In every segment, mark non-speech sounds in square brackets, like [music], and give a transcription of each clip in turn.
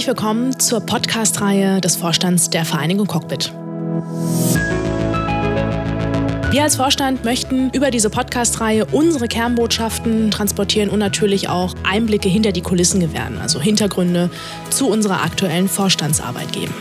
Herzlich willkommen zur Podcast-Reihe des Vorstands der Vereinigung Cockpit. Wir als Vorstand möchten über diese Podcast-Reihe unsere Kernbotschaften transportieren und natürlich auch Einblicke hinter die Kulissen gewähren, also Hintergründe zu unserer aktuellen Vorstandsarbeit geben.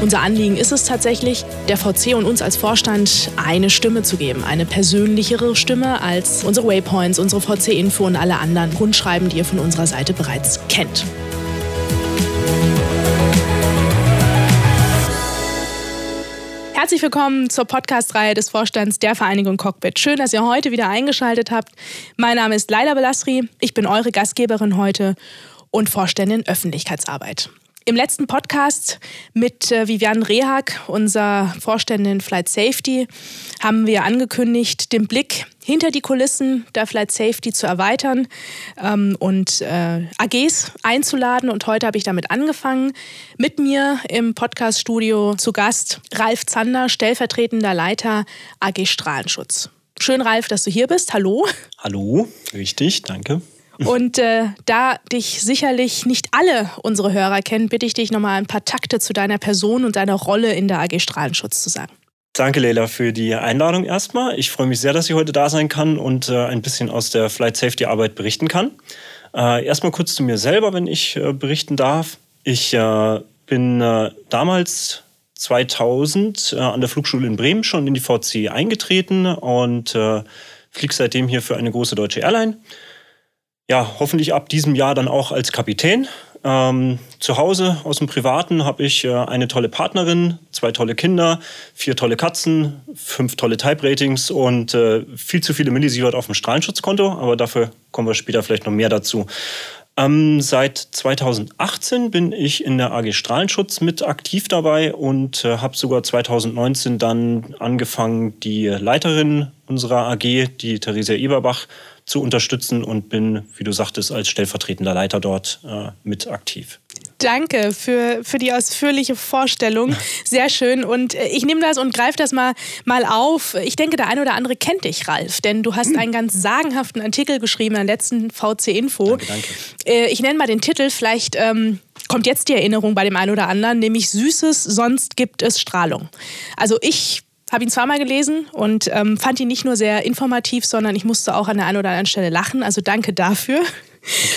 Unser Anliegen ist es tatsächlich, der VC und uns als Vorstand eine Stimme zu geben, eine persönlichere Stimme als unsere Waypoints, unsere VC-Info und alle anderen Rundschreiben, die ihr von unserer Seite bereits kennt. Herzlich willkommen zur Podcast-Reihe des Vorstands der Vereinigung Cockpit. Schön, dass ihr heute wieder eingeschaltet habt. Mein Name ist Leila Belastri. Ich bin eure Gastgeberin heute und Vorständin Öffentlichkeitsarbeit. Im letzten Podcast mit äh, Vivian Rehag, unserer Vorständin Flight Safety, haben wir angekündigt, den Blick hinter die Kulissen der Flight Safety zu erweitern ähm, und äh, AGs einzuladen. Und heute habe ich damit angefangen. Mit mir im Podcaststudio zu Gast Ralf Zander, stellvertretender Leiter AG Strahlenschutz. Schön, Ralf, dass du hier bist. Hallo. Hallo, richtig, danke. Und äh, da dich sicherlich nicht alle unsere Hörer kennen, bitte ich dich nochmal ein paar Takte zu deiner Person und deiner Rolle in der AG Strahlenschutz zu sagen. Danke, Leila, für die Einladung erstmal. Ich freue mich sehr, dass ich heute da sein kann und äh, ein bisschen aus der Flight Safety Arbeit berichten kann. Äh, erstmal kurz zu mir selber, wenn ich äh, berichten darf. Ich äh, bin äh, damals 2000 äh, an der Flugschule in Bremen schon in die VC eingetreten und fliege seitdem hier für eine große deutsche Airline ja, hoffentlich ab diesem Jahr dann auch als Kapitän. Ähm, zu Hause aus dem Privaten habe ich äh, eine tolle Partnerin, zwei tolle Kinder, vier tolle Katzen, fünf tolle Type-Ratings und äh, viel zu viele Millisievert auf dem Strahlenschutzkonto, aber dafür kommen wir später vielleicht noch mehr dazu. Ähm, seit 2018 bin ich in der AG Strahlenschutz mit aktiv dabei und äh, habe sogar 2019 dann angefangen, die Leiterin unserer AG, die Theresia Eberbach, zu unterstützen und bin, wie du sagtest, als stellvertretender Leiter dort äh, mit aktiv. Danke für, für die ausführliche Vorstellung. [laughs] Sehr schön. Und äh, ich nehme das und greife das mal, mal auf. Ich denke, der eine oder andere kennt dich, Ralf, denn du hast einen ganz sagenhaften Artikel geschrieben in der letzten VC-Info. Danke, danke. Äh, ich nenne mal den Titel, vielleicht ähm, kommt jetzt die Erinnerung bei dem einen oder anderen, nämlich Süßes, sonst gibt es Strahlung. Also ich habe ihn zweimal gelesen und ähm, fand ihn nicht nur sehr informativ, sondern ich musste auch an der einen oder anderen Stelle lachen. Also danke dafür.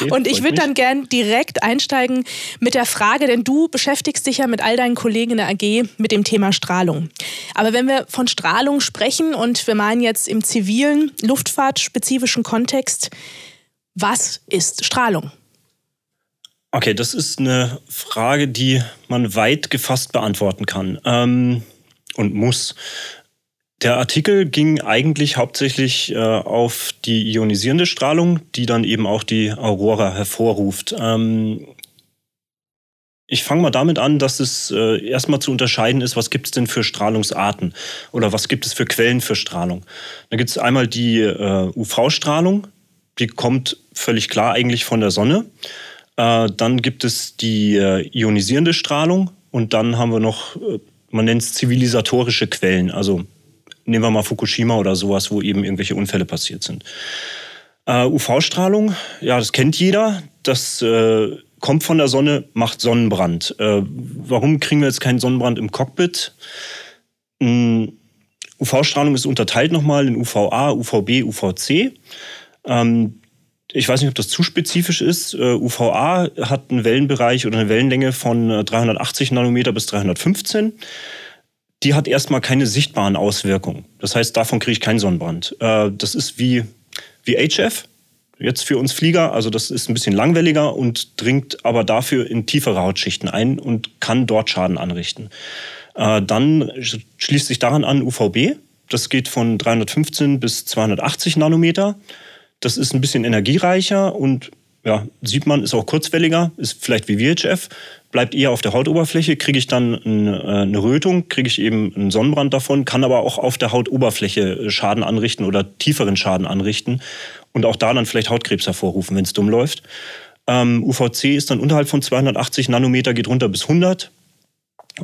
Okay, und ich würde dann gern direkt einsteigen mit der Frage, denn du beschäftigst dich ja mit all deinen Kollegen in der AG mit dem Thema Strahlung. Aber wenn wir von Strahlung sprechen und wir meinen jetzt im zivilen, luftfahrtspezifischen Kontext, was ist Strahlung? Okay, das ist eine Frage, die man weit gefasst beantworten kann. Ähm, und muss. Der Artikel ging eigentlich hauptsächlich äh, auf die ionisierende Strahlung, die dann eben auch die Aurora hervorruft. Ähm, ich fange mal damit an, dass es äh, erstmal zu unterscheiden ist, was gibt es denn für Strahlungsarten oder was gibt es für Quellen für Strahlung. Da gibt es einmal die äh, UV-Strahlung, die kommt völlig klar eigentlich von der Sonne. Äh, dann gibt es die äh, ionisierende Strahlung und dann haben wir noch äh, man nennt es zivilisatorische Quellen. Also nehmen wir mal Fukushima oder sowas, wo eben irgendwelche Unfälle passiert sind. Äh, UV-Strahlung, ja, das kennt jeder. Das äh, kommt von der Sonne, macht Sonnenbrand. Äh, warum kriegen wir jetzt keinen Sonnenbrand im Cockpit? Ähm, UV-Strahlung ist unterteilt nochmal in UVA, UVB, UVC. Ähm, ich weiß nicht, ob das zu spezifisch ist. Äh, UVA hat einen Wellenbereich oder eine Wellenlänge von 380 äh, Nanometer bis 315. Die hat erstmal keine sichtbaren Auswirkungen. Das heißt, davon kriege ich keinen Sonnenbrand. Uh, das ist wie, wie HF, jetzt für uns Flieger. Also das ist ein bisschen langwelliger und dringt aber dafür in tiefere Hautschichten ein und kann dort Schaden anrichten. Dann schließt sich daran an UVB. Das geht von 315 bis 280 Nanometer. Das ist ein bisschen energiereicher und ja, sieht man, ist auch kurzwelliger, ist vielleicht wie VHF, bleibt eher auf der Hautoberfläche, kriege ich dann äh, eine Rötung, kriege ich eben einen Sonnenbrand davon, kann aber auch auf der Hautoberfläche äh, Schaden anrichten oder tieferen Schaden anrichten und auch da dann vielleicht Hautkrebs hervorrufen, wenn es dumm läuft. Ähm, UVC ist dann unterhalb von 280 Nanometer, geht runter bis 100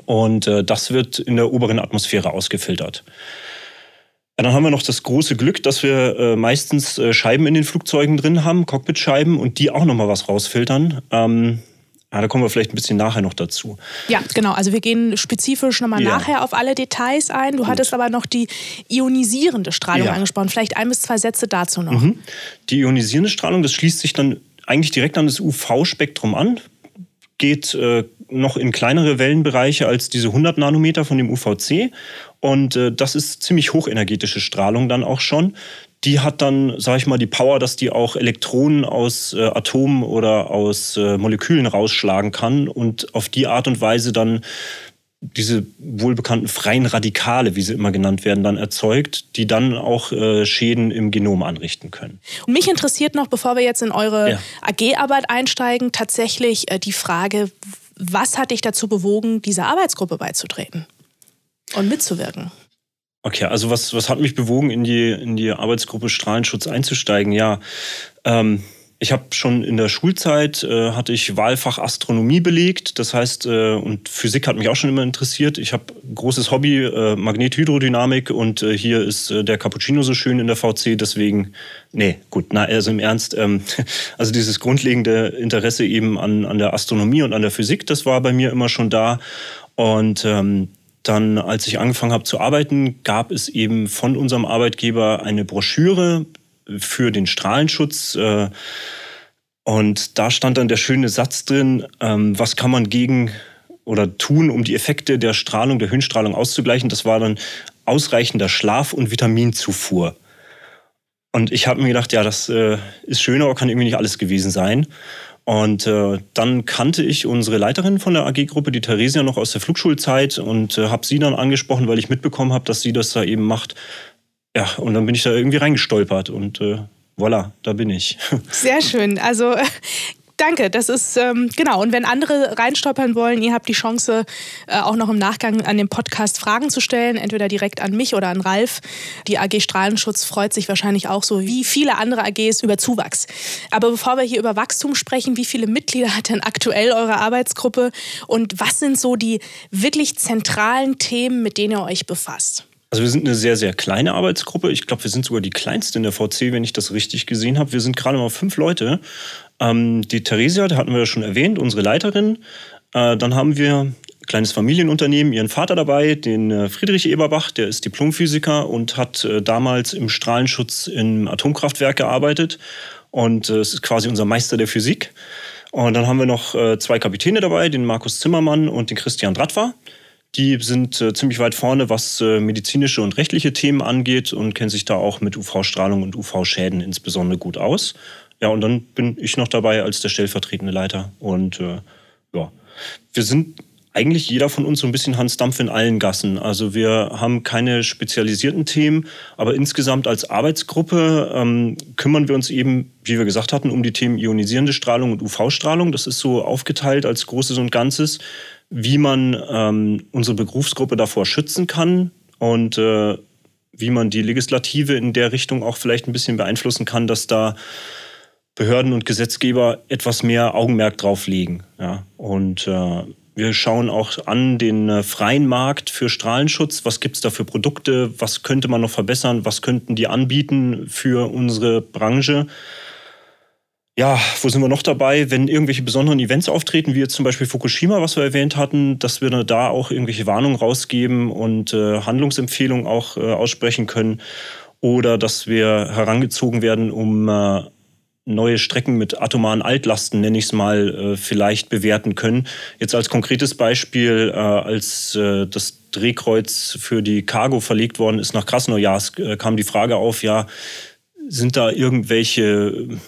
und äh, das wird in der oberen Atmosphäre ausgefiltert. Dann haben wir noch das große Glück, dass wir äh, meistens äh, Scheiben in den Flugzeugen drin haben, Cockpitscheiben, und die auch nochmal was rausfiltern. Ähm, ja, da kommen wir vielleicht ein bisschen nachher noch dazu. Ja, genau. Also wir gehen spezifisch nochmal ja. nachher auf alle Details ein. Du Gut. hattest aber noch die ionisierende Strahlung ja. angesprochen. Vielleicht ein bis zwei Sätze dazu noch. Mhm. Die ionisierende Strahlung, das schließt sich dann eigentlich direkt an das UV-Spektrum an, geht äh, noch in kleinere Wellenbereiche als diese 100 Nanometer von dem UVC und äh, das ist ziemlich hochenergetische Strahlung dann auch schon. Die hat dann, sage ich mal, die Power, dass die auch Elektronen aus äh, Atomen oder aus äh, Molekülen rausschlagen kann und auf die Art und Weise dann diese wohlbekannten freien Radikale, wie sie immer genannt werden, dann erzeugt, die dann auch äh, Schäden im Genom anrichten können. Und mich interessiert noch, bevor wir jetzt in eure ja. AG-Arbeit einsteigen, tatsächlich äh, die Frage, was hat dich dazu bewogen, dieser Arbeitsgruppe beizutreten? Und mitzuwirken. Okay, also was, was hat mich bewogen, in die, in die Arbeitsgruppe Strahlenschutz einzusteigen? Ja, ähm, ich habe schon in der Schulzeit äh, hatte ich Wahlfach Astronomie belegt, das heißt äh, und Physik hat mich auch schon immer interessiert. Ich habe großes Hobby äh, Magnethydrodynamik und äh, hier ist äh, der Cappuccino so schön in der VC, deswegen nee gut, na also im Ernst, ähm, [laughs] also dieses grundlegende Interesse eben an an der Astronomie und an der Physik, das war bei mir immer schon da und ähm, dann, als ich angefangen habe zu arbeiten, gab es eben von unserem Arbeitgeber eine Broschüre für den Strahlenschutz. Äh, und da stand dann der schöne Satz drin, ähm, was kann man gegen oder tun, um die Effekte der Strahlung, der Höhenstrahlung auszugleichen. Das war dann ausreichender Schlaf- und Vitaminzufuhr. Und ich habe mir gedacht, ja, das äh, ist schöner, aber kann irgendwie nicht alles gewesen sein. Und äh, dann kannte ich unsere Leiterin von der AG-Gruppe, die Theresia, noch aus der Flugschulzeit und äh, habe sie dann angesprochen, weil ich mitbekommen habe, dass sie das da eben macht. Ja, und dann bin ich da irgendwie reingestolpert und äh, voilà, da bin ich. Sehr schön. Also Danke, das ist ähm, genau. Und wenn andere reinstolpern wollen, ihr habt die Chance, äh, auch noch im Nachgang an dem Podcast Fragen zu stellen, entweder direkt an mich oder an Ralf. Die AG Strahlenschutz freut sich wahrscheinlich auch so wie viele andere AGs über Zuwachs. Aber bevor wir hier über Wachstum sprechen, wie viele Mitglieder hat denn aktuell eure Arbeitsgruppe und was sind so die wirklich zentralen Themen, mit denen ihr euch befasst? Also wir sind eine sehr, sehr kleine Arbeitsgruppe. Ich glaube, wir sind sogar die kleinste in der VC, wenn ich das richtig gesehen habe. Wir sind gerade mal fünf Leute. Ähm, die Theresia, die hatten wir ja schon erwähnt, unsere Leiterin. Äh, dann haben wir ein kleines Familienunternehmen, ihren Vater dabei, den äh, Friedrich Eberbach, der ist Diplomphysiker und hat äh, damals im Strahlenschutz im Atomkraftwerk gearbeitet. Und äh, es ist quasi unser Meister der Physik. Und dann haben wir noch zwei Kapitäne dabei, den Markus Zimmermann und den Christian Dratwa. Die sind ziemlich weit vorne, was medizinische und rechtliche Themen angeht und kennen sich da auch mit UV-Strahlung und UV-Schäden insbesondere gut aus. Ja, und dann bin ich noch dabei als der stellvertretende Leiter. Und äh, ja, wir sind eigentlich jeder von uns so ein bisschen Hans Dampf in allen Gassen. Also wir haben keine spezialisierten Themen, aber insgesamt als Arbeitsgruppe ähm, kümmern wir uns eben, wie wir gesagt hatten, um die Themen ionisierende Strahlung und UV-Strahlung. Das ist so aufgeteilt als Großes und Ganzes wie man ähm, unsere Berufsgruppe davor schützen kann und äh, wie man die Legislative in der Richtung auch vielleicht ein bisschen beeinflussen kann, dass da Behörden und Gesetzgeber etwas mehr Augenmerk drauf legen. Ja? Und äh, wir schauen auch an den äh, freien Markt für Strahlenschutz. Was gibt es da für Produkte? Was könnte man noch verbessern? Was könnten die anbieten für unsere Branche? ja, wo sind wir noch dabei? Wenn irgendwelche besonderen Events auftreten, wie jetzt zum Beispiel Fukushima, was wir erwähnt hatten, dass wir da auch irgendwelche Warnungen rausgeben und äh, Handlungsempfehlungen auch äh, aussprechen können. Oder dass wir herangezogen werden, um äh, neue Strecken mit atomaren Altlasten, nenne ich es mal, äh, vielleicht bewerten können. Jetzt als konkretes Beispiel, äh, als äh, das Drehkreuz für die Cargo verlegt worden ist nach Krasnojarsk, kam die Frage auf, ja, sind da irgendwelche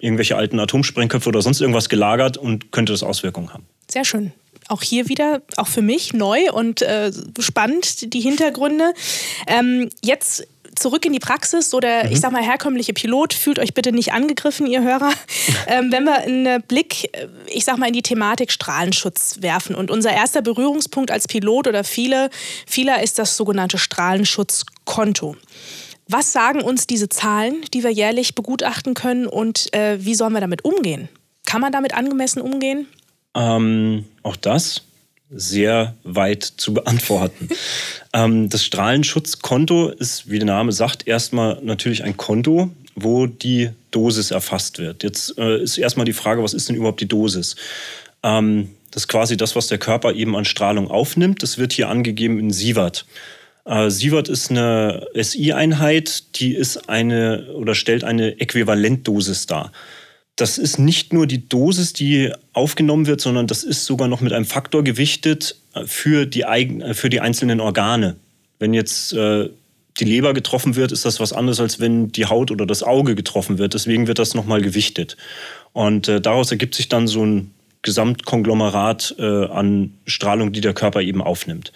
irgendwelche alten Atomsprengköpfe oder sonst irgendwas gelagert und könnte das Auswirkungen haben. Sehr schön. Auch hier wieder, auch für mich neu und äh, spannend, die Hintergründe. Ähm, jetzt zurück in die Praxis oder mhm. ich sag mal herkömmliche Pilot, fühlt euch bitte nicht angegriffen, ihr Hörer. [laughs] ähm, wenn wir einen Blick, äh, ich sag mal, in die Thematik Strahlenschutz werfen und unser erster Berührungspunkt als Pilot oder viele, vieler ist das sogenannte Strahlenschutzkonto. Was sagen uns diese Zahlen, die wir jährlich begutachten können und äh, wie sollen wir damit umgehen? Kann man damit angemessen umgehen? Ähm, auch das sehr weit zu beantworten. [laughs] ähm, das Strahlenschutzkonto ist, wie der Name sagt, erstmal natürlich ein Konto, wo die Dosis erfasst wird. Jetzt äh, ist erstmal die Frage, was ist denn überhaupt die Dosis? Ähm, das ist quasi das, was der Körper eben an Strahlung aufnimmt. Das wird hier angegeben in Sievert. Äh, Sievert ist eine SI-Einheit, die ist eine oder stellt eine Äquivalentdosis dar. Das ist nicht nur die Dosis, die aufgenommen wird, sondern das ist sogar noch mit einem Faktor gewichtet äh, für die, eigen, äh, für die einzelnen Organe. Wenn jetzt äh, die Leber getroffen wird, ist das was anderes, als wenn die Haut oder das Auge getroffen wird. Deswegen wird das nochmal gewichtet. Und äh, daraus ergibt sich dann so ein Gesamtkonglomerat äh, an Strahlung, die der Körper eben aufnimmt.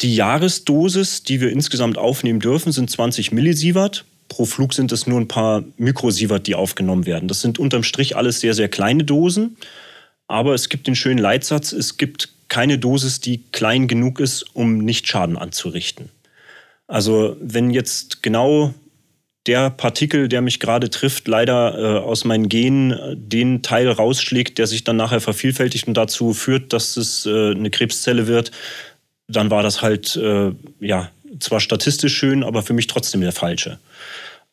Die Jahresdosis, die wir insgesamt aufnehmen dürfen, sind 20 Millisievert. Pro Flug sind es nur ein paar Mikrosievert, die aufgenommen werden. Das sind unterm Strich alles sehr, sehr kleine Dosen. Aber es gibt den schönen Leitsatz, es gibt keine Dosis, die klein genug ist, um nicht Schaden anzurichten. Also wenn jetzt genau der Partikel, der mich gerade trifft, leider äh, aus meinen Genen äh, den Teil rausschlägt, der sich dann nachher vervielfältigt und dazu führt, dass es äh, eine Krebszelle wird, dann war das halt äh, ja zwar statistisch schön, aber für mich trotzdem der falsche.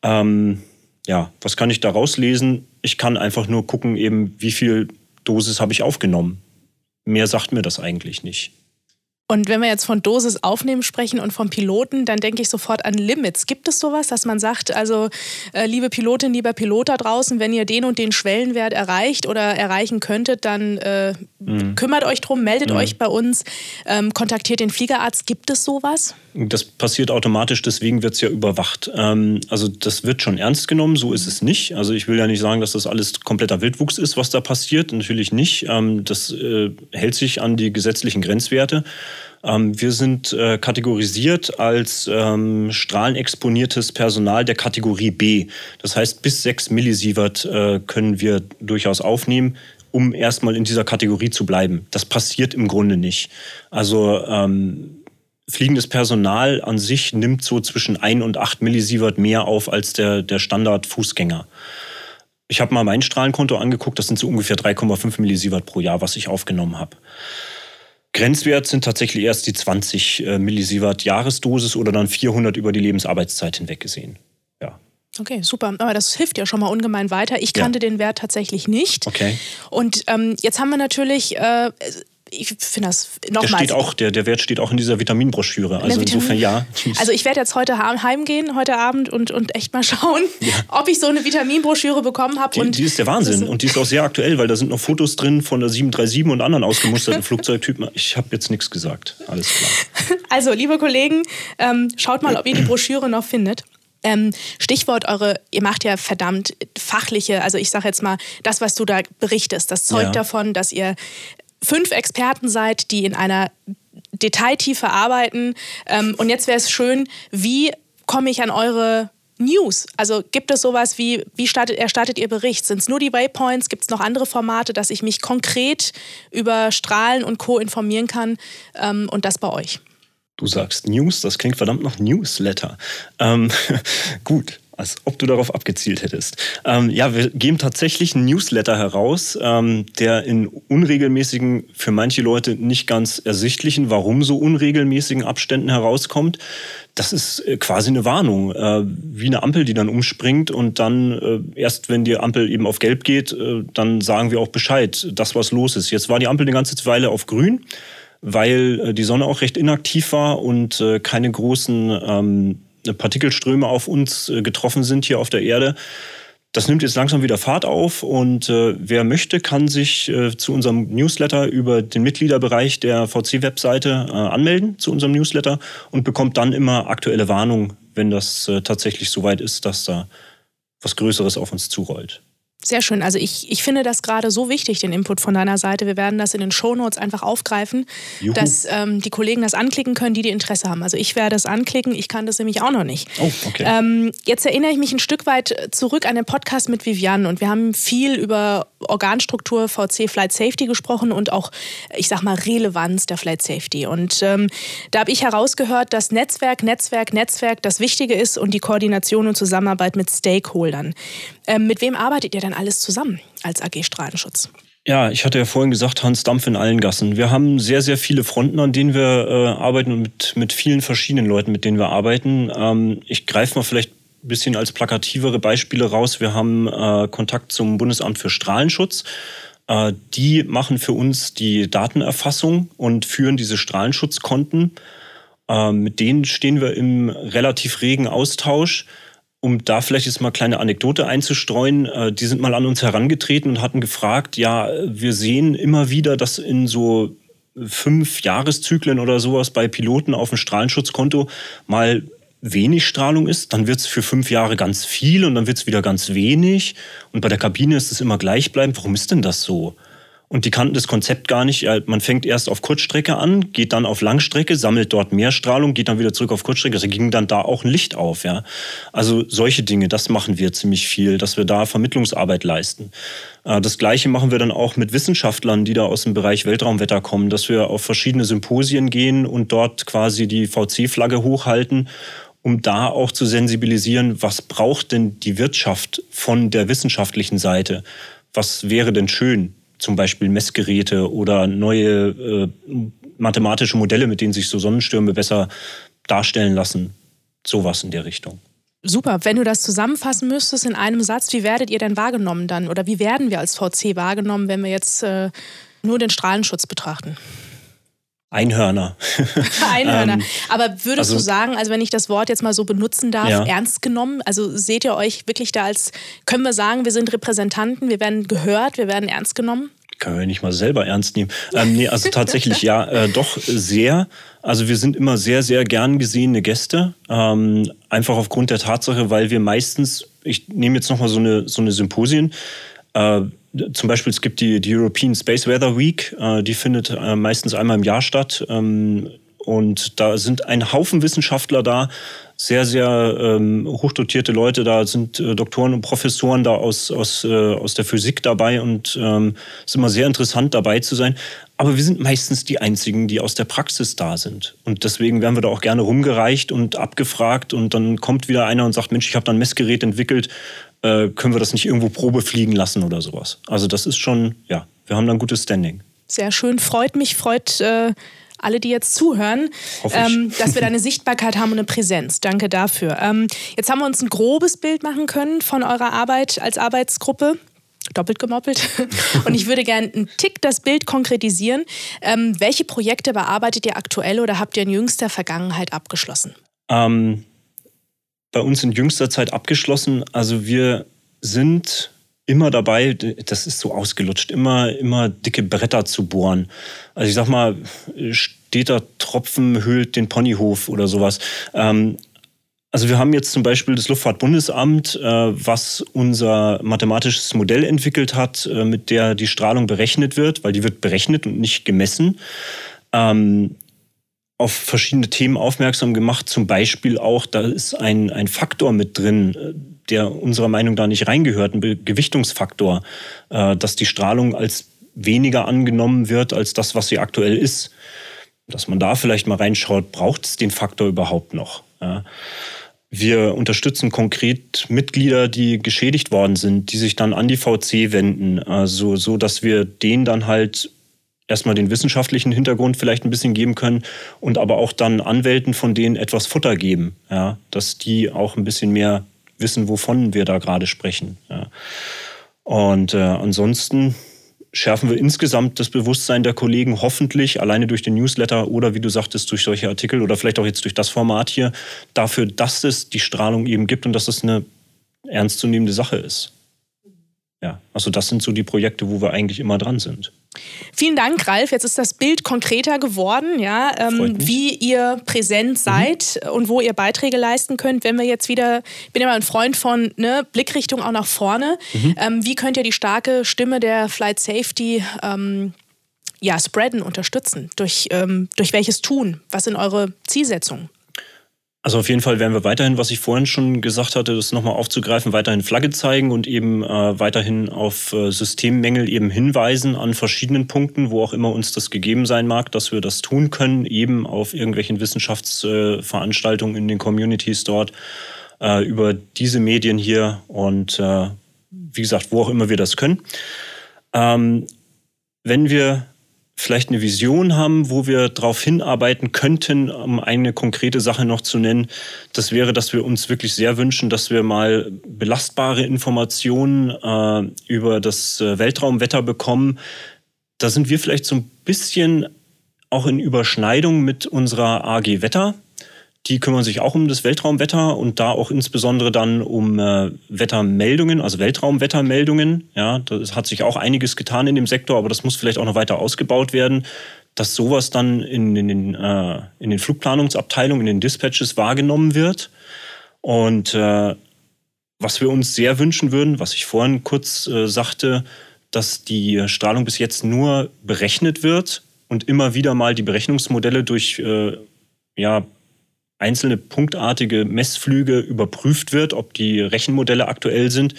Ähm, ja, was kann ich da rauslesen? Ich kann einfach nur gucken, eben wie viel Dosis habe ich aufgenommen. Mehr sagt mir das eigentlich nicht. Und wenn wir jetzt von Dosis aufnehmen sprechen und vom Piloten, dann denke ich sofort an Limits. Gibt es sowas, dass man sagt, also äh, liebe Pilotin, lieber Pilot da draußen, wenn ihr den und den Schwellenwert erreicht oder erreichen könntet, dann äh, mhm. kümmert euch drum, meldet mhm. euch bei uns, ähm, kontaktiert den Fliegerarzt. Gibt es sowas? Das passiert automatisch, deswegen wird es ja überwacht. Ähm, also das wird schon ernst genommen, so ist es nicht. Also ich will ja nicht sagen, dass das alles kompletter Wildwuchs ist, was da passiert. Natürlich nicht. Ähm, das äh, hält sich an die gesetzlichen Grenzwerte. Ähm, wir sind äh, kategorisiert als ähm, strahlenexponiertes Personal der Kategorie B. Das heißt, bis 6 Millisievert äh, können wir durchaus aufnehmen um erstmal in dieser Kategorie zu bleiben. Das passiert im Grunde nicht. Also ähm, fliegendes Personal an sich nimmt so zwischen 1 und 8 Millisievert mehr auf als der, der Standard-Fußgänger. Ich habe mal mein Strahlenkonto angeguckt, das sind so ungefähr 3,5 Millisievert pro Jahr, was ich aufgenommen habe. Grenzwert sind tatsächlich erst die 20 äh, Millisievert Jahresdosis oder dann 400 über die Lebensarbeitszeit hinweg gesehen. Ja. Okay, super. Aber das hilft ja schon mal ungemein weiter. Ich kannte ja. den Wert tatsächlich nicht. Okay. Und ähm, jetzt haben wir natürlich. Äh, ich finde das nochmal. Der, der, der Wert steht auch in dieser Vitaminbroschüre. Also Vitamin insofern ja. [laughs] Also ich werde jetzt heute heimgehen, heute Abend und, und echt mal schauen, ja. ob ich so eine Vitaminbroschüre bekommen habe. Die, die, ist der Wahnsinn und die ist auch sehr aktuell, weil da sind noch Fotos drin von der 737 und anderen ausgemusterten [laughs] Flugzeugtypen. Ich habe jetzt nichts gesagt. Alles klar. [laughs] Also, liebe Kollegen, ähm, schaut mal, ob ihr die Broschüre noch findet. Ähm, Stichwort eure, ihr macht ja verdammt fachliche, also ich sage jetzt mal, das, was du da berichtest, das zeugt ja. davon, dass ihr fünf Experten seid, die in einer Detailtiefe arbeiten. Ähm, und jetzt wäre es schön, wie komme ich an eure News? Also gibt es sowas wie, wie startet, erstattet ihr Bericht? Sind es nur die Waypoints? Gibt es noch andere Formate, dass ich mich konkret über Strahlen und Co. informieren kann ähm, und das bei euch? Du sagst News, das klingt verdammt nach Newsletter. Ähm, [laughs] gut, als ob du darauf abgezielt hättest. Ähm, ja, wir geben tatsächlich einen Newsletter heraus, ähm, der in unregelmäßigen, für manche Leute nicht ganz ersichtlichen, warum so unregelmäßigen Abständen herauskommt. Das ist äh, quasi eine Warnung, äh, wie eine Ampel, die dann umspringt und dann äh, erst, wenn die Ampel eben auf Gelb geht, äh, dann sagen wir auch Bescheid, das was los ist. Jetzt war die Ampel eine ganze Weile auf Grün weil äh, die Sonne auch recht inaktiv war und äh, keine großen ähm, Partikelströme auf uns äh, getroffen sind hier auf der Erde. Das nimmt jetzt langsam wieder Fahrt auf und äh, wer möchte, kann sich äh, zu unserem Newsletter über den Mitgliederbereich der VC-Webseite äh, anmelden, zu unserem Newsletter und bekommt dann immer aktuelle Warnung, wenn das äh, tatsächlich soweit ist, dass da was Größeres auf uns zurollt. Sehr schön. Also ich, ich finde das gerade so wichtig, den Input von deiner Seite. Wir werden das in den Shownotes einfach aufgreifen, Juhu. dass ähm, die Kollegen das anklicken können, die die Interesse haben. Also ich werde es anklicken, ich kann das nämlich auch noch nicht. Oh, okay. Ähm, jetzt erinnere ich mich ein Stück weit zurück an den Podcast mit Vivian und wir haben viel über Organstruktur, VC Flight Safety gesprochen und auch, ich sag mal, Relevanz der Flight Safety. Und ähm, da habe ich herausgehört, dass Netzwerk, Netzwerk, Netzwerk das Wichtige ist und die Koordination und Zusammenarbeit mit Stakeholdern. Ähm, mit wem arbeitet ihr denn alles zusammen als AG Strahlenschutz? Ja, ich hatte ja vorhin gesagt, Hans Dampf in allen Gassen. Wir haben sehr, sehr viele Fronten, an denen wir äh, arbeiten und mit, mit vielen verschiedenen Leuten, mit denen wir arbeiten. Ähm, ich greife mal vielleicht ein bisschen als plakativere Beispiele raus. Wir haben äh, Kontakt zum Bundesamt für Strahlenschutz. Äh, die machen für uns die Datenerfassung und führen diese Strahlenschutzkonten. Äh, mit denen stehen wir im relativ regen Austausch um da vielleicht jetzt mal kleine Anekdote einzustreuen, äh, die sind mal an uns herangetreten und hatten gefragt, ja, wir sehen immer wieder, dass in so fünf Jahreszyklen oder sowas bei Piloten auf dem Strahlenschutzkonto mal wenig Strahlung ist, dann wird es für fünf Jahre ganz viel und dann wird es wieder ganz wenig. Und bei der Kabine ist es immer gleichbleibend. Warum ist denn das so? Und die kannten das Konzept gar nicht. Man fängt erst auf Kurzstrecke an, geht dann auf Langstrecke, sammelt dort mehr Strahlung, geht dann wieder zurück auf Kurzstrecke. Also ging dann da auch ein Licht auf. Ja? Also solche Dinge, das machen wir ziemlich viel, dass wir da Vermittlungsarbeit leisten. Äh, das Gleiche machen wir dann auch mit Wissenschaftlern, die da aus dem Bereich Weltraumwetter kommen, dass wir auf verschiedene Symposien gehen und dort quasi die VC-Flagge hochhalten um da auch zu sensibilisieren, was braucht denn die Wirtschaft von der wissenschaftlichen Seite? Was wäre denn schön? Zum Beispiel Messgeräte oder neue äh, mathematische Modelle, mit denen sich so Sonnenstürme besser darstellen lassen. Sowas in der Richtung. Super. Wenn du das zusammenfassen müsstest in einem Satz, wie werdet ihr denn wahrgenommen dann? Oder wie werden wir als VC wahrgenommen, wenn wir jetzt äh, nur den Strahlenschutz betrachten? Einhörner. [laughs] Einhörner. ähm, Aber würdest also, du sagen, also wenn ich das Wort jetzt mal so benutzen darf, ja. ernst genommen? Also seht ihr euch wirklich da als, können wir sagen, wir sind Repräsentanten, wir werden gehört, wir werden ernst genommen? Können wir nicht mal selber ernst nehmen. Ähm, nee, also tatsächlich ja, äh, doch sehr. Also wir sind immer sehr, sehr gern gesehene Gäste. Ähm, einfach aufgrund der Tatsache, weil wir meistens, ich nehme jetzt nochmal so eine, so eine Symposien, äh, zum Beispiel, es gibt die, die European Space Weather Week, äh, die findet äh, meistens einmal im Jahr statt. Ähm, und da sind ein Haufen Wissenschaftler da, sehr, sehr ähm, hochdotierte Leute da, sind äh, Doktoren und Professoren da aus, aus, äh, aus der Physik dabei und ähm, es ist immer sehr interessant dabei zu sein. Aber wir sind meistens die Einzigen, die aus der Praxis da sind. Und deswegen werden wir da auch gerne rumgereicht und abgefragt und dann kommt wieder einer und sagt, Mensch, ich habe da ein Messgerät entwickelt, äh, können wir das nicht irgendwo Probe fliegen lassen oder sowas. Also das ist schon, ja, wir haben da ein gutes Standing. Sehr schön, freut mich, freut äh, alle, die jetzt zuhören, ähm, dass wir da eine Sichtbarkeit haben und eine Präsenz. Danke dafür. Ähm, jetzt haben wir uns ein grobes Bild machen können von eurer Arbeit als Arbeitsgruppe doppelt gemoppelt. [laughs] Und ich würde gerne einen Tick das Bild konkretisieren. Ähm, welche Projekte bearbeitet ihr aktuell oder habt ihr in jüngster Vergangenheit abgeschlossen? Ähm, bei uns in jüngster Zeit abgeschlossen. Also wir sind immer dabei, das ist so ausgelutscht, immer, immer dicke Bretter zu bohren. Also ich sag mal, steter Tropfen höhlt den Ponyhof oder sowas. Ähm, also wir haben jetzt zum Beispiel das Luftfahrtbundesamt, äh, was unser mathematisches Modell entwickelt hat, äh, mit der die Strahlung berechnet wird, weil die wird berechnet und nicht gemessen. Ähm, auf verschiedene Themen aufmerksam gemacht. Zum Beispiel auch, da ist ein, ein Faktor mit drin, äh, der unserer Meinung nach nicht reingehört, ein Gewichtungsfaktor, äh, dass die Strahlung als weniger angenommen wird als das, was sie aktuell ist. Dass man da vielleicht mal reinschaut, braucht es den Faktor überhaupt noch? Wir unterstützen konkret Mitglieder, die geschädigt worden sind, die sich dann an die VC wenden, also so, dass wir denen dann halt erstmal den wissenschaftlichen Hintergrund vielleicht ein bisschen geben können und aber auch dann Anwälten von denen etwas Futter geben, ja, dass die auch ein bisschen mehr wissen, wovon wir da gerade sprechen. Ja. Und äh, ansonsten schärfen wir insgesamt das Bewusstsein der Kollegen hoffentlich alleine durch den Newsletter oder wie du sagtest, durch solche Artikel oder vielleicht auch jetzt durch das Format hier dafür, dass es die Strahlung eben gibt und dass es eine ernstzunehmende Sache ist. Ja, also das sind so die Projekte, wo wir eigentlich immer dran sind. Vielen Dank, Ralf. Jetzt ist das Bild konkreter geworden, ja, ähm, wie ihr präsent mhm. seid mhm. und wo ihr Beiträge leisten könnt. Wenn wir jetzt wieder, ich bin mal ein Freund von ne, Blickrichtung auch nach vorne. Mhm. Ähm, wie könnt ihr die starke Stimme der Flight Safety ähm, ja, spreaden, unterstützen? Durch, ähm, durch welches Tun? Was sind eure Zielsetzungen? Also auf jeden Fall werden wir weiterhin, was ich vorhin schon gesagt hatte, das nochmal aufzugreifen, weiterhin Flagge zeigen und eben äh, weiterhin auf äh, Systemmängel eben hinweisen an verschiedenen Punkten, wo auch immer uns das gegeben sein mag, dass wir das tun können, eben auf irgendwelchen Wissenschaftsveranstaltungen äh, in den Communities dort, äh, über diese Medien hier und äh, wie gesagt, wo auch immer wir das können. Ähm, wenn wir vielleicht eine Vision haben, wo wir darauf hinarbeiten könnten, um eine konkrete Sache noch zu nennen. Das wäre, dass wir uns wirklich sehr wünschen, dass wir mal belastbare Informationen äh, über das äh, Weltraumwetter bekommen. Da sind wir vielleicht so ein bisschen auch in Überschneidung mit unserer AG Wetter. Die kümmern sich auch um das Weltraumwetter und da auch insbesondere dann um äh, Wettermeldungen, also Weltraumwettermeldungen. Ja, das hat sich auch einiges getan in dem Sektor, aber das muss vielleicht auch noch weiter ausgebaut werden, dass sowas dann in, in den, äh, in den Flugplanungsabteilungen, in den Dispatches wahrgenommen wird. Und äh, was wir uns sehr wünschen würden, was ich vorhin kurz äh, sagte, dass die Strahlung bis jetzt nur berechnet wird und immer wieder mal die Berechnungsmodelle durch äh, ja, einzelne punktartige Messflüge überprüft wird, ob die Rechenmodelle aktuell sind.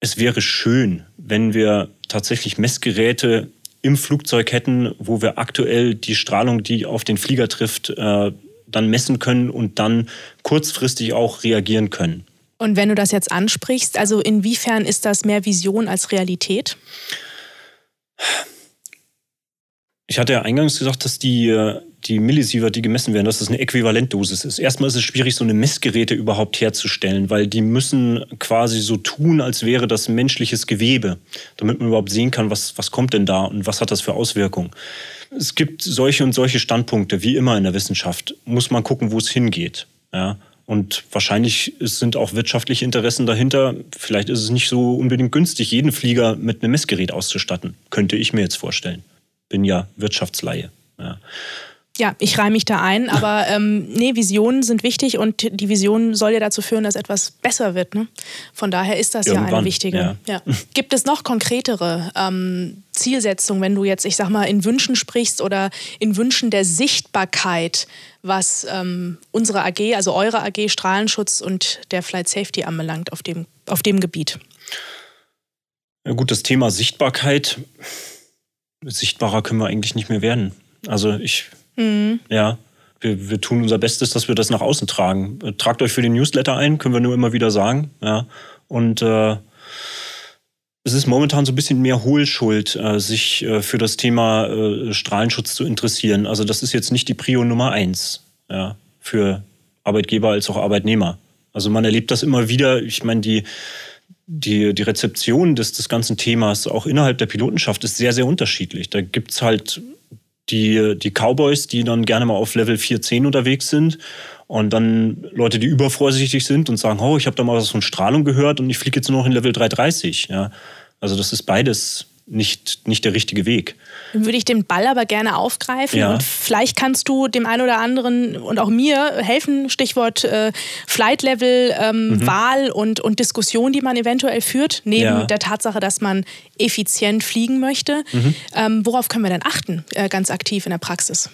Es wäre schön, wenn wir tatsächlich Messgeräte im Flugzeug hätten, wo wir aktuell die Strahlung, die auf den Flieger trifft, äh, dann messen können und dann kurzfristig auch reagieren können. Und wenn du das jetzt ansprichst, also inwiefern ist das mehr Vision als Realität? Ich hatte ja eingangs gesagt, dass die, äh, die Millisievert, die gemessen werden, dass das eine Äquivalentdosis ist. Erstmal ist es schwierig, so eine Messgeräte überhaupt herzustellen, weil die müssen quasi so tun, als wäre das menschliches Gewebe, damit man überhaupt sehen kann, was, was kommt denn da und was hat das für Auswirkungen. Es gibt solche und solche Standpunkte, wie immer in der Wissenschaft. Muss man gucken, wo es hingeht. Ja? Und wahrscheinlich sind auch wirtschaftliche Interessen dahinter. Vielleicht ist es nicht so unbedingt günstig, jeden Flieger mit einem Messgerät auszustatten. Könnte ich mir jetzt vorstellen. Bin ja Wirtschaftsleihe. Ja. Ja, ich reihe mich da ein, aber [laughs] ähm, nee, Visionen sind wichtig und die Vision soll ja dazu führen, dass etwas besser wird. Ne? Von daher ist das Irgendwann, ja eine wichtige. Ja. Ja. [laughs] Gibt es noch konkretere ähm, Zielsetzungen, wenn du jetzt, ich sag mal, in Wünschen sprichst oder in Wünschen der Sichtbarkeit, was ähm, unsere AG, also eure AG Strahlenschutz und der Flight Safety anbelangt auf dem, auf dem Gebiet? Ja, gut, das Thema Sichtbarkeit. Sichtbarer können wir eigentlich nicht mehr werden. Also ich Mhm. Ja, wir, wir, tun unser Bestes, dass wir das nach außen tragen. Tragt euch für den Newsletter ein, können wir nur immer wieder sagen. Ja. Und äh, es ist momentan so ein bisschen mehr Hohlschuld, äh, sich äh, für das Thema äh, Strahlenschutz zu interessieren. Also das ist jetzt nicht die Prio Nummer eins ja, für Arbeitgeber als auch Arbeitnehmer. Also man erlebt das immer wieder. Ich meine, die, die, die Rezeption des, des ganzen Themas auch innerhalb der Pilotenschaft ist sehr, sehr unterschiedlich. Da gibt es halt die, die Cowboys, die dann gerne mal auf Level 410 unterwegs sind und dann Leute, die übervorsichtig sind und sagen, oh, ich habe da mal was von Strahlung gehört und ich fliege jetzt nur noch in Level 330. Ja. Also das ist beides nicht, nicht der richtige Weg. Dann würde ich den Ball aber gerne aufgreifen ja. und vielleicht kannst du dem einen oder anderen und auch mir helfen, Stichwort äh, Flight Level, ähm, mhm. Wahl und, und Diskussion, die man eventuell führt, neben ja. der Tatsache, dass man effizient fliegen möchte. Mhm. Ähm, worauf können wir denn achten, äh, ganz aktiv in der Praxis?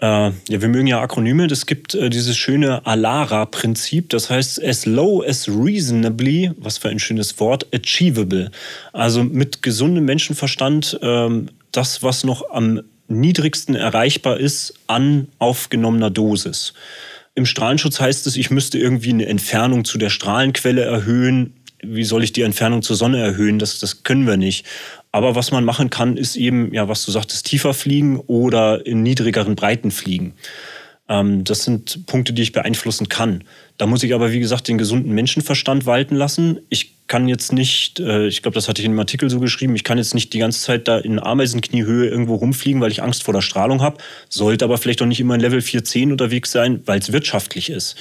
Äh, ja, wir mögen ja Akronyme. Es gibt äh, dieses schöne ALARA-Prinzip, das heißt as low as reasonably, was für ein schönes Wort, achievable. Also mit gesundem Menschenverstand ähm, das, was noch am niedrigsten erreichbar ist an aufgenommener Dosis. Im Strahlenschutz heißt es, ich müsste irgendwie eine Entfernung zu der Strahlenquelle erhöhen. Wie soll ich die Entfernung zur Sonne erhöhen? Das, das können wir nicht. Aber was man machen kann, ist eben, ja, was du sagtest, tiefer fliegen oder in niedrigeren Breiten fliegen. Ähm, das sind Punkte, die ich beeinflussen kann. Da muss ich aber, wie gesagt, den gesunden Menschenverstand walten lassen. Ich kann jetzt nicht, äh, ich glaube, das hatte ich in dem Artikel so geschrieben, ich kann jetzt nicht die ganze Zeit da in Ameisenkniehöhe irgendwo rumfliegen, weil ich Angst vor der Strahlung habe. Sollte aber vielleicht auch nicht immer in Level 410 unterwegs sein, weil es wirtschaftlich ist.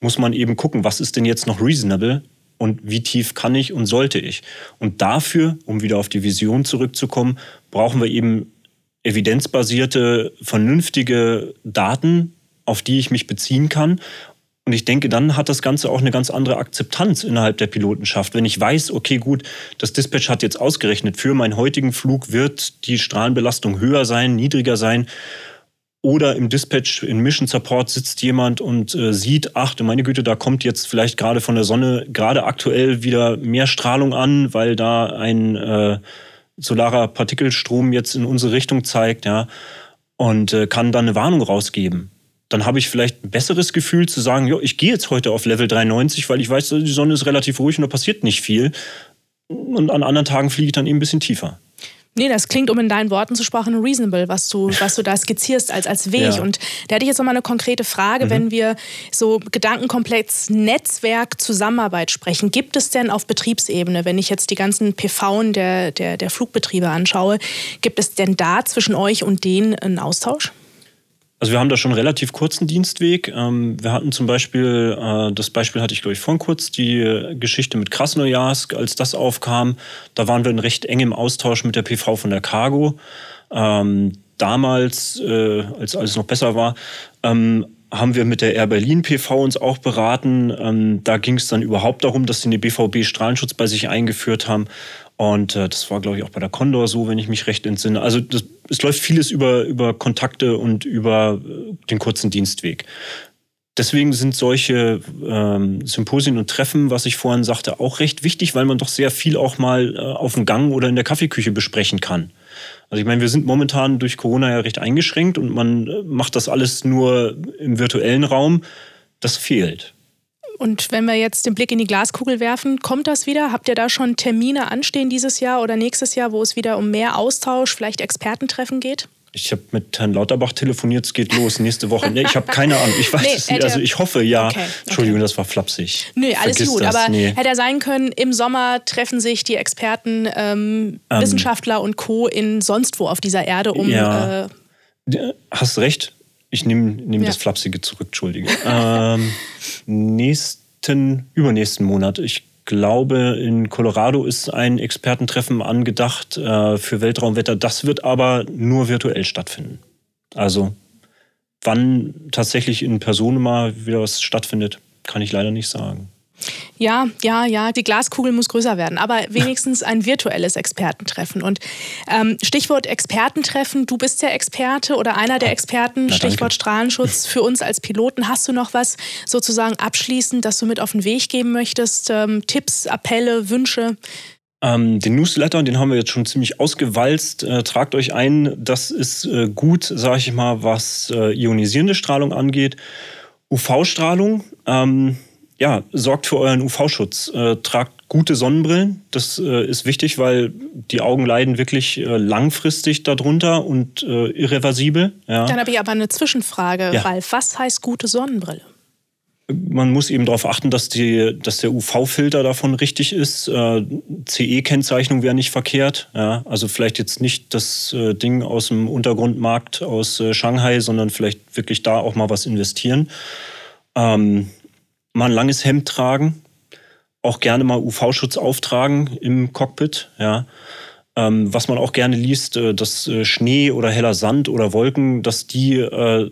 Muss man eben gucken, was ist denn jetzt noch reasonable und wie tief kann ich und sollte ich. Und dafür, um wieder auf die Vision zurückzukommen, brauchen wir eben evidenzbasierte, vernünftige Daten, auf die ich mich beziehen kann. Und ich denke, dann hat das Ganze auch eine ganz andere Akzeptanz innerhalb der Pilotenschaft. Wenn ich weiß, okay, gut, das Dispatch hat jetzt ausgerechnet, für meinen heutigen Flug wird die Strahlenbelastung höher sein, niedriger sein oder im Dispatch, in Mission Support sitzt jemand und äh, sieht, ach du meine Güte, da kommt jetzt vielleicht gerade von der Sonne gerade aktuell wieder mehr Strahlung an, weil da ein äh, solarer Partikelstrom jetzt in unsere Richtung zeigt, ja, und äh, kann dann eine Warnung rausgeben. Dann habe ich vielleicht ein besseres Gefühl zu sagen, jo, ich gehe jetzt heute auf Level 93, weil ich weiß, die Sonne ist relativ ruhig und da passiert nicht viel. Und an anderen Tagen fliege ich dann eben ein bisschen tiefer. Nee, das klingt, um in deinen Worten zu sprechen, reasonable, was du, [laughs] was du da skizzierst als, als Weg. Ja. Und da hätte ich jetzt nochmal eine konkrete Frage, mhm. wenn wir so Gedankenkomplex Netzwerk Zusammenarbeit sprechen. Gibt es denn auf Betriebsebene, wenn ich jetzt die ganzen PVen der, der, der Flugbetriebe anschaue, gibt es denn da zwischen euch und denen einen Austausch? Also wir haben da schon einen relativ kurzen Dienstweg. Ähm, wir hatten zum Beispiel, äh, das Beispiel hatte ich glaube ich vorhin kurz, die Geschichte mit Krasnojarsk, als das aufkam. Da waren wir in recht engem Austausch mit der PV von der Cargo. Ähm, damals, äh, als alles noch besser war, ähm, haben wir mit der Air Berlin PV uns auch beraten. da ging es dann überhaupt darum, dass sie eine BVB Strahlenschutz bei sich eingeführt haben. Und äh, das war, glaube ich, auch bei der Condor so, wenn ich mich recht entsinne. Also das, es läuft vieles über, über Kontakte und über äh, den kurzen Dienstweg. Deswegen sind solche ähm, Symposien und Treffen, was ich vorhin sagte, auch recht wichtig, weil man doch sehr viel auch mal äh, auf dem Gang oder in der Kaffeeküche besprechen kann. Also ich meine, wir sind momentan durch Corona ja recht eingeschränkt und man äh, macht das alles nur im virtuellen Raum. Das fehlt. Und wenn wir jetzt den Blick in die Glaskugel werfen, kommt das wieder? Habt ihr da schon Termine anstehen dieses Jahr oder nächstes Jahr, wo es wieder um mehr Austausch, vielleicht Expertentreffen geht? Ich habe mit Herrn Lauterbach telefoniert, es geht los nächste Woche. Nee, ich habe keine Ahnung, ich weiß nee, es nicht. Also ich hoffe ja. Okay, okay. Entschuldigung, das war flapsig. Nö, alles Vergiss gut. Das. Aber nee. hätte er sein können, im Sommer treffen sich die Experten, ähm, ähm, Wissenschaftler und Co. in sonst wo auf dieser Erde, um. Ja, äh, hast recht. Ich nehme nehm ja. das Flapsige zurück, Entschuldige. ähm, nächsten, übernächsten Monat. Ich glaube, in Colorado ist ein Expertentreffen angedacht äh, für Weltraumwetter. Das wird aber nur virtuell stattfinden. Also wann tatsächlich in Person mal wieder was stattfindet, kann ich leider nicht sagen. Ja, ja, ja, die Glaskugel muss größer werden, aber wenigstens ein virtuelles Expertentreffen. Und ähm, Stichwort Expertentreffen, du bist ja Experte oder einer der Experten, Na, Stichwort Strahlenschutz. Für uns als Piloten, hast du noch was sozusagen abschließend, das du mit auf den Weg geben möchtest? Ähm, Tipps, Appelle, Wünsche? Ähm, den Newsletter, den haben wir jetzt schon ziemlich ausgewalzt. Äh, tragt euch ein, das ist äh, gut, sage ich mal, was äh, ionisierende Strahlung angeht. UV-Strahlung, ähm, ja, sorgt für euren UV-Schutz. Äh, tragt gute Sonnenbrillen. Das äh, ist wichtig, weil die Augen leiden wirklich äh, langfristig darunter und äh, irreversibel. Ja. Dann habe ich aber eine Zwischenfrage, ja. Ralf. Was heißt gute Sonnenbrille? Man muss eben darauf achten, dass, die, dass der UV-Filter davon richtig ist. Äh, CE-Kennzeichnung wäre nicht verkehrt. Ja. Also vielleicht jetzt nicht das äh, Ding aus dem Untergrundmarkt aus Shanghai, sondern vielleicht wirklich da auch mal was investieren. Ähm, mal ein langes Hemd tragen, auch gerne mal UV-Schutz auftragen im Cockpit, ja. Ähm, was man auch gerne liest, äh, dass äh, Schnee oder heller Sand oder Wolken, dass die äh,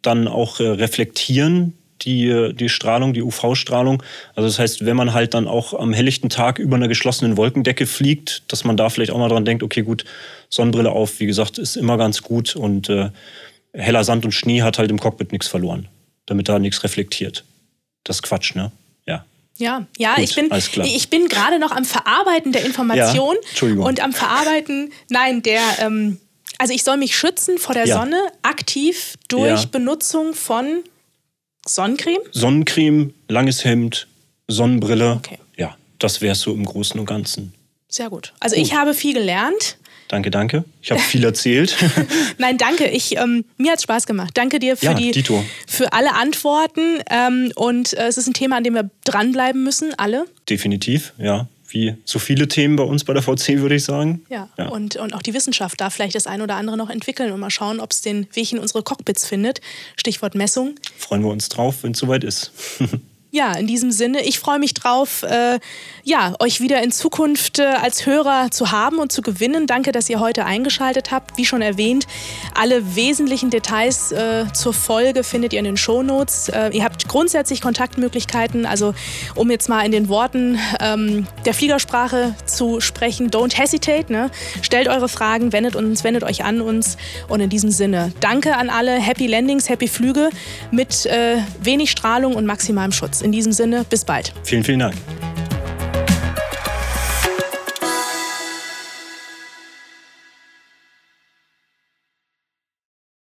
dann auch äh, reflektieren, die, die Strahlung, die UV-Strahlung. Also das heißt, wenn man halt dann auch am helllichten Tag über einer geschlossenen Wolkendecke fliegt, dass man da vielleicht auch mal dran denkt, okay, gut, Sonnenbrille auf, wie gesagt, ist immer ganz gut und äh, heller Sand und Schnee hat halt im Cockpit nichts verloren, damit da nichts reflektiert das ist Quatsch, ne? Ja. Ja, ja, Gut, ich bin, ich bin gerade noch am Verarbeiten der Information ja, und am Verarbeiten, nein, der, ähm, also ich soll mich schützen vor der ja. Sonne aktiv durch ja. Benutzung von Sonnencreme? Sonnencreme, langes Hemd, Sonnenbrille. Okay. Ja, das wäre so im Großen und Ganzen. Sehr gut. Also gut. ich habe viel gelernt. Danke, danke. Ich habe viel erzählt. [laughs] Nein, danke. Ich, ähm, mir hat es Spaß gemacht. Danke dir für, ja, die, für alle Antworten. Ähm, und äh, es ist ein Thema, an dem wir dranbleiben müssen, alle. Definitiv, ja. Wie so viele Themen bei uns bei der VC, würde ich sagen. Ja, ja. Und, und auch die Wissenschaft darf vielleicht das eine oder andere noch entwickeln und mal schauen, ob es den Weg in unsere Cockpits findet. Stichwort Messung. Freuen wir uns drauf, wenn es soweit ist. [laughs] Ja, in diesem Sinne, ich freue mich drauf, äh, ja, euch wieder in Zukunft äh, als Hörer zu haben und zu gewinnen. Danke, dass ihr heute eingeschaltet habt. Wie schon erwähnt, alle wesentlichen Details äh, zur Folge findet ihr in den Shownotes. Äh, ihr habt grundsätzlich Kontaktmöglichkeiten, also um jetzt mal in den Worten ähm, der Fliegersprache zu sprechen, don't hesitate. Ne? Stellt eure Fragen, wendet uns, wendet euch an uns. Und in diesem Sinne, danke an alle. Happy Landings, happy Flüge mit äh, wenig Strahlung und maximalem Schutz. In diesem Sinne, bis bald. Vielen, vielen Dank.